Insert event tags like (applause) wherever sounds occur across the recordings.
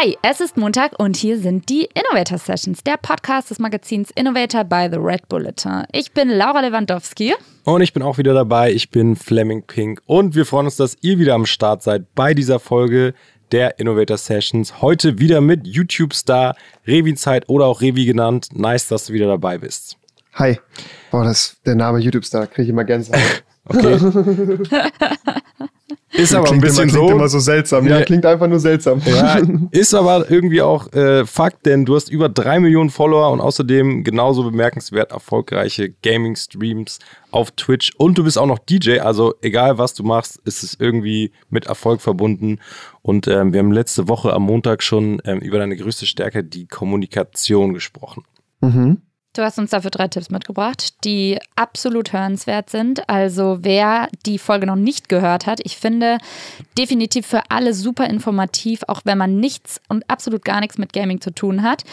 Hi, es ist Montag und hier sind die Innovator Sessions, der Podcast des Magazins Innovator by The Red Bulletin. Ich bin Laura Lewandowski. Und ich bin auch wieder dabei. Ich bin Fleming Pink. Und wir freuen uns, dass ihr wieder am Start seid bei dieser Folge der Innovator Sessions. Heute wieder mit YouTube-Star Revi Zeit oder auch Revi genannt. Nice, dass du wieder dabei bist. Hi. Boah, das, der Name YouTube-Star kriege ich immer Gänsehaut. okay. (laughs) Ist aber klingt ein bisschen immer, klingt so. immer so seltsam. Ja, Ja. klingt einfach nur seltsam. Ja, (laughs) ist aber irgendwie auch äh, Fakt, denn du hast über drei Millionen Follower und außerdem genauso bemerkenswert erfolgreiche Gaming-Streams auf Twitch und du bist auch noch DJ, also egal was du machst, ist es irgendwie mit Erfolg verbunden. Und ähm, wir haben letzte Woche am Montag schon ähm, über deine größte Stärke, die Kommunikation, gesprochen. Mhm. Du hast uns dafür drei Tipps mitgebracht, die absolut hörenswert sind. Also wer die Folge noch nicht gehört hat, ich finde definitiv für alle super informativ, auch wenn man nichts und absolut gar nichts mit Gaming zu tun hat.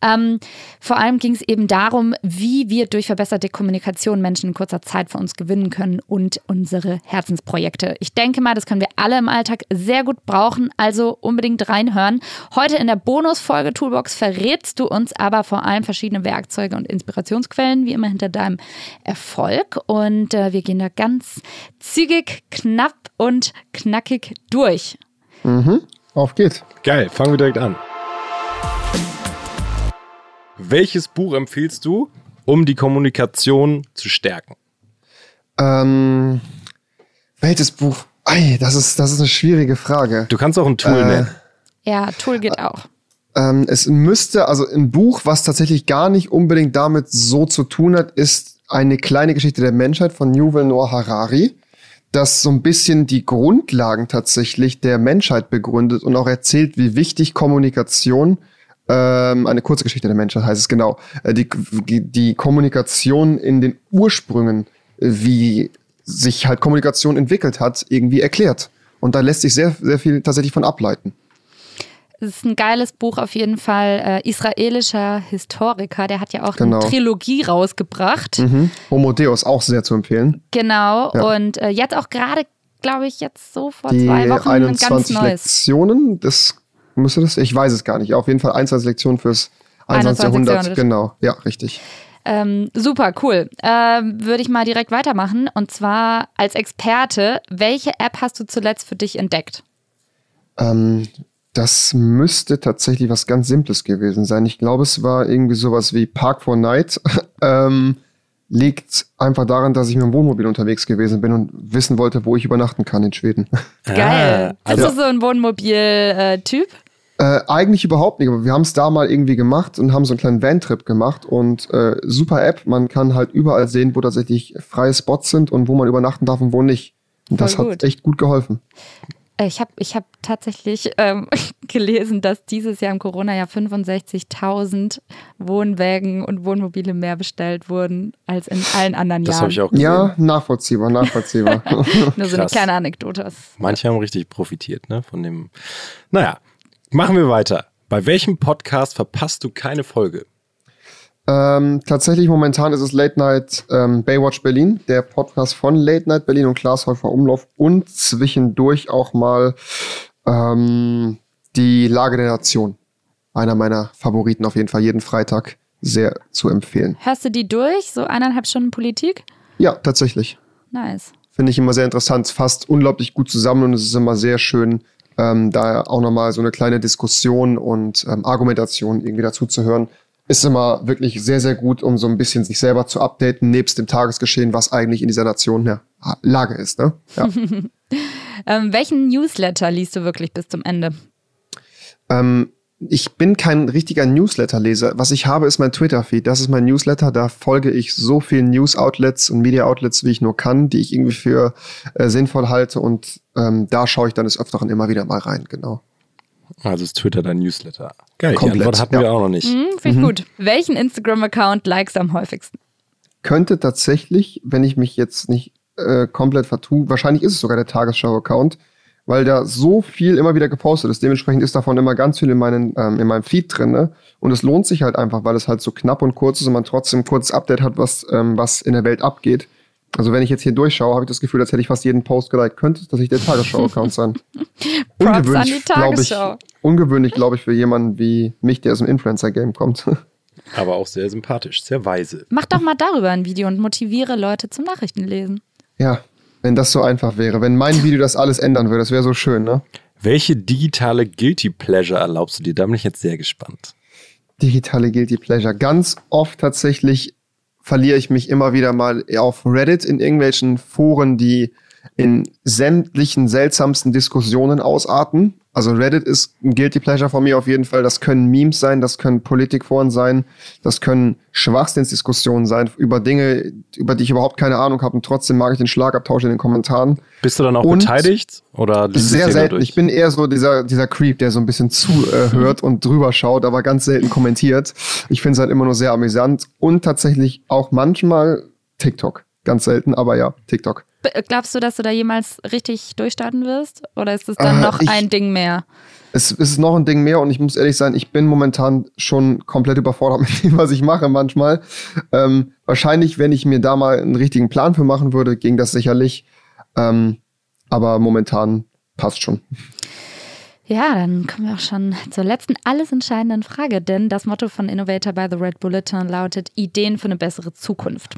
Ähm, vor allem ging es eben darum, wie wir durch verbesserte Kommunikation Menschen in kurzer Zeit für uns gewinnen können und unsere Herzensprojekte. Ich denke mal, das können wir alle im Alltag sehr gut brauchen, also unbedingt reinhören. Heute in der Bonusfolge Toolbox verrätst du uns aber vor allem verschiedene Werkzeuge und Inspirationsquellen, wie immer hinter deinem Erfolg. Und äh, wir gehen da ganz zügig, knapp und knackig durch. Mhm. Auf geht's. Geil, fangen wir direkt an. Welches Buch empfiehlst du, um die Kommunikation zu stärken? Ähm, welches Buch? Ei, das ist, das ist eine schwierige Frage. Du kannst auch ein Tool Äh, nennen. Ja, Tool geht auch. Ähm, es müsste, also ein Buch, was tatsächlich gar nicht unbedingt damit so zu tun hat, ist eine kleine Geschichte der Menschheit von Yuval Noah Harari, das so ein bisschen die Grundlagen tatsächlich der Menschheit begründet und auch erzählt, wie wichtig Kommunikation, ähm, eine kurze Geschichte der Menschheit heißt es genau, äh, die, die Kommunikation in den Ursprüngen, äh, wie sich halt Kommunikation entwickelt hat, irgendwie erklärt. Und da lässt sich sehr, sehr viel tatsächlich von ableiten. Es ist ein geiles Buch auf jeden Fall. Äh, israelischer Historiker, der hat ja auch Genau. eine Trilogie rausgebracht. Mhm. Homo Deus auch sehr zu empfehlen. Genau. Ja. Und äh, jetzt auch gerade, glaube ich, jetzt so vor Die zwei Wochen ein ganz 21 neues. Lektionen, das müsste das, ich weiß es gar nicht. Auf jeden Fall 21 Lektionen fürs 21. 21 Jahrhundert. Jahrhundert. Genau, ja, richtig. Ähm, super, cool. Ähm, Würde ich mal direkt weitermachen. Und zwar als Experte, welche App hast du zuletzt für dich entdeckt? Ähm, das müsste tatsächlich was ganz Simples gewesen sein. Ich glaube, es war irgendwie sowas wie Park for Night. (laughs) ähm, liegt einfach daran, dass ich mit dem Wohnmobil unterwegs gewesen bin und wissen wollte, wo ich übernachten kann in Schweden. (laughs) Geil. Ah, Bist also, du so ein Wohnmobil-Typ? Äh, eigentlich überhaupt nicht, aber wir haben es da mal irgendwie gemacht und haben so einen kleinen Van-Trip gemacht und äh, super App, man kann halt überall sehen, wo tatsächlich freie Spots sind und wo man übernachten darf und wo nicht. Und das hat gut. echt gut geholfen. Äh, Ich habe ich hab tatsächlich ähm, (laughs) gelesen, dass dieses Jahr im Corona-Jahr 65.000 Wohnwägen und Wohnmobile mehr bestellt wurden als in allen anderen das Jahren. habe ich auch gesehen. Ja, nachvollziehbar, nachvollziehbar. (laughs) (laughs) Nur so eine Krass. kleine Anekdote. Manche haben richtig profitiert, ne? Von dem. Naja, machen wir weiter. Bei welchem Podcast verpasst du keine Folge? Ähm, tatsächlich momentan ist es Late Night ähm, Baywatch Berlin, der Podcast von Late Night Berlin und Klaas Häufer Umlauf und zwischendurch auch mal ähm, die Lage der Nation. Einer meiner Favoriten auf jeden Fall, jeden Freitag sehr zu empfehlen. Hörst du die durch? So eineinhalb Stunden Politik? Ja, tatsächlich. Nice. Finde ich immer sehr interessant, fasst unglaublich gut zusammen und es ist immer sehr schön, ähm, da auch nochmal so eine kleine Diskussion und ähm, Argumentation irgendwie dazu zu hören. Ist immer wirklich sehr, sehr gut, um so ein bisschen sich selber zu updaten, nebst dem Tagesgeschehen, was eigentlich in dieser Nation ja, Lage ist. Ne? Ja. (laughs) Ähm, welchen Newsletter liest du wirklich bis zum Ende? ähm, ich bin kein richtiger Newsletter-Leser. Was ich habe, ist mein Twitter-Feed. Das ist mein Newsletter. Da folge ich so vielen News-Outlets und Media-Outlets, wie ich nur kann, die ich irgendwie für äh, sinnvoll halte. Und ähm, da schaue ich dann des Öfteren immer wieder mal rein. Genau. Also ist Twitter dein Newsletter. Geil, Komplett, die Antwort hatten ja. wir auch noch nicht. Hm, Finde ich gut. Welchen Instagram-Account likest du am häufigsten? könnte tatsächlich, wenn ich mich jetzt nicht äh, komplett vertue, wahrscheinlich ist es sogar der Tagesschau-Account, weil da so viel immer wieder gepostet ist. Dementsprechend ist davon immer ganz viel in, meinen, ähm, in meinem Feed drin. Ne? Und es lohnt sich halt einfach, weil es halt so knapp und kurz ist und man trotzdem ein kurzes Update hat, was, ähm, was in der Welt abgeht. Also wenn ich jetzt hier durchschaue, habe ich das Gefühl, als hätte ich fast jeden Post geliked. Könnte es tatsächlich der Tagesschau-Account sein. (laughs) Props an die glaube ich, Tagesschau. ungewöhnlich, glaube ich, für jemanden wie mich, der aus dem Influencer-Game kommt. (laughs) Aber auch sehr sympathisch, sehr weise. Mach doch mal darüber ein Video und motiviere Leute zum Nachrichtenlesen. ja, wenn das so einfach wäre. Wenn mein Video das alles ändern würde, das wäre so schön, ne? Welche digitale Guilty Pleasure erlaubst du dir? Da bin ich jetzt sehr gespannt. Digitale Guilty Pleasure. Ganz oft tatsächlich verliere ich mich immer wieder mal auf Reddit in irgendwelchen Foren, die in sämtlichen seltsamsten Diskussionen ausarten. Also Reddit ist ein Guilty Pleasure von mir auf jeden Fall. Das können Memes sein, das können Politikforen sein, das können Schwachsinnsdiskussionen sein über Dinge, über die ich überhaupt keine Ahnung habe und trotzdem mag ich den Schlagabtausch in den Kommentaren. Bist du dann auch Und beteiligt? Oder Sehr selten. Ich bin eher so dieser, dieser Creep, der so ein bisschen zuhört und drüber schaut, aber ganz selten kommentiert. Ich finde es halt immer nur sehr amüsant und tatsächlich auch manchmal TikTok. Ganz selten, aber ja, TikTok. Glaubst du, dass du da jemals richtig durchstarten wirst? Oder ist es dann Äh, noch ich- ein Ding mehr? Es, es ist noch ein Ding mehr und ich muss ehrlich sein, ich bin momentan schon komplett überfordert (laughs) mit dem, was ich mache manchmal. Ähm, wahrscheinlich, wenn ich mir da mal einen richtigen Plan für machen würde, ging das sicherlich. Ähm, aber momentan passt schon. Ja, dann kommen wir auch schon zur letzten alles entscheidenden Frage, denn das Motto von Innovator by the Red Bulletin lautet Ideen für eine bessere Zukunft.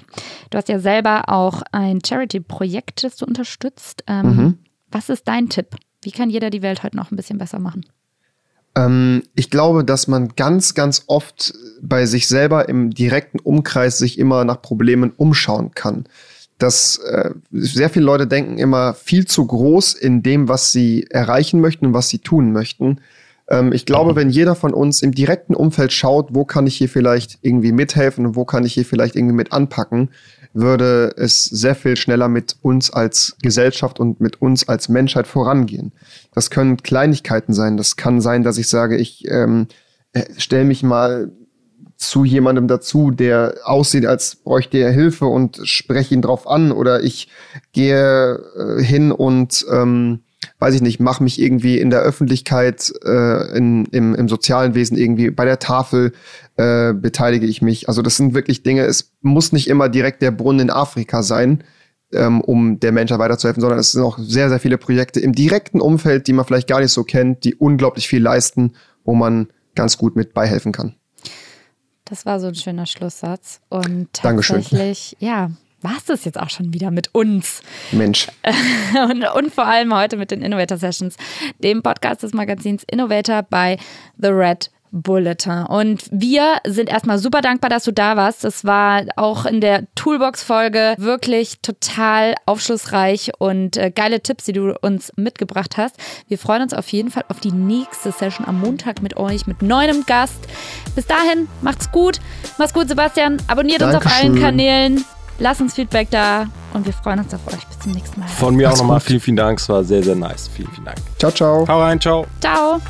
Du hast ja selber auch ein Charity-Projekt, das du unterstützt. Ähm, Mhm. Was ist dein Tipp? Wie kann jeder die Welt heute noch ein bisschen besser machen? Ähm, ich glaube, dass man ganz, ganz oft bei sich selber im direkten Umkreis sich immer nach Problemen umschauen kann. Dass äh, sehr viele Leute denken immer viel zu groß in dem, was sie erreichen möchten und was sie tun möchten. Ähm, ich glaube, wenn jeder von uns im direkten Umfeld schaut, wo kann ich hier vielleicht irgendwie mithelfen und wo kann ich hier vielleicht irgendwie mit anpacken, würde es sehr viel schneller mit uns als Gesellschaft und mit uns als Menschheit vorangehen. Das können Kleinigkeiten sein. Das kann sein, dass ich sage, ich ähm, stelle mich mal zu jemandem dazu, der aussieht, als bräuchte er Hilfe und spreche ihn drauf an oder ich gehe äh, hin und ähm, weiß ich nicht, mache mich irgendwie in der Öffentlichkeit, äh, in, im, im sozialen Wesen irgendwie bei der Tafel äh, beteilige ich mich. Also das sind wirklich Dinge, es muss nicht immer direkt der Brunnen in Afrika sein, ähm, um der Menschheit weiterzuhelfen, sondern es sind auch sehr, sehr viele Projekte im direkten Umfeld, die man vielleicht gar nicht so kennt, die unglaublich viel leisten, wo man ganz gut mit beihelfen kann. Das war so ein schöner Schlusssatz. Und Dankeschön. tatsächlich, ja, war es das jetzt auch schon wieder mit uns. Mensch. (laughs) und, und vor allem heute mit den Innovator Sessions, dem Podcast des Magazins Innovator bei The Red Bulletin. Und wir sind erstmal super dankbar, dass du da warst. Das war auch in der Toolbox-Folge wirklich total aufschlussreich und äh, geile Tipps, die du uns mitgebracht hast. Wir freuen uns auf jeden Fall auf die nächste Session am Montag mit euch, mit neuem Gast. Bis dahin, macht's gut. Mach's gut, Sebastian. Abonniert uns auf allen Dankeschön. Kanälen. Lass uns Feedback da und wir freuen uns auf euch. Bis zum nächsten Mal. Von mir auch Macht's nochmal gut. vielen, vielen Dank. Es war sehr, sehr nice. Vielen, vielen Dank. Ciao, ciao. Hau rein, ciao. Ciao.